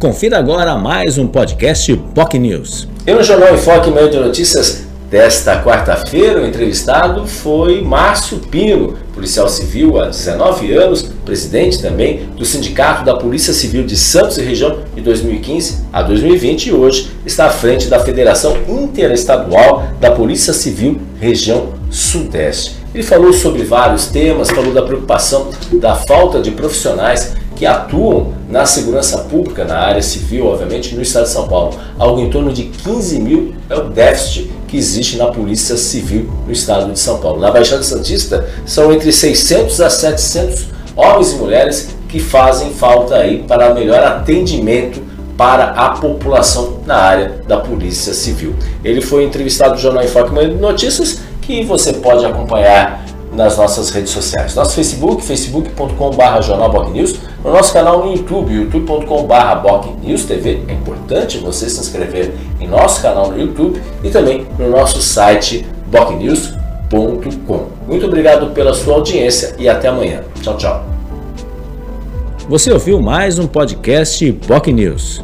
Confira agora mais um podcast POC News. E no Jornal Enfoque Meio de Notícias desta quarta-feira, o entrevistado foi Márcio Pino, policial civil há 19 anos, presidente também do Sindicato da Polícia Civil de Santos e Região de 2015 a 2020 e hoje está à frente da Federação Interestadual da Polícia Civil Região Sudeste. Ele falou sobre vários temas, falou da preocupação da falta de profissionais que atuam na segurança pública, na área civil, obviamente, no estado de São Paulo. Algo em torno de 15 mil é o déficit que existe na Polícia Civil no estado de São Paulo. Na Baixada Santista, são entre 600 a 700 homens e mulheres que fazem falta aí para melhor atendimento para a população na área da Polícia Civil. Ele foi entrevistado no Jornal Enfoque Manhã de Notícias, que você pode acompanhar nas nossas redes sociais. Nosso Facebook, facebook.com.br jornalbocnews, no nosso canal no YouTube, youtube.com.br TV. É importante você se inscrever em nosso canal no YouTube e também no nosso site bocnews.com. Muito obrigado pela sua audiência e até amanhã. Tchau, tchau. Você ouviu mais um podcast POC News.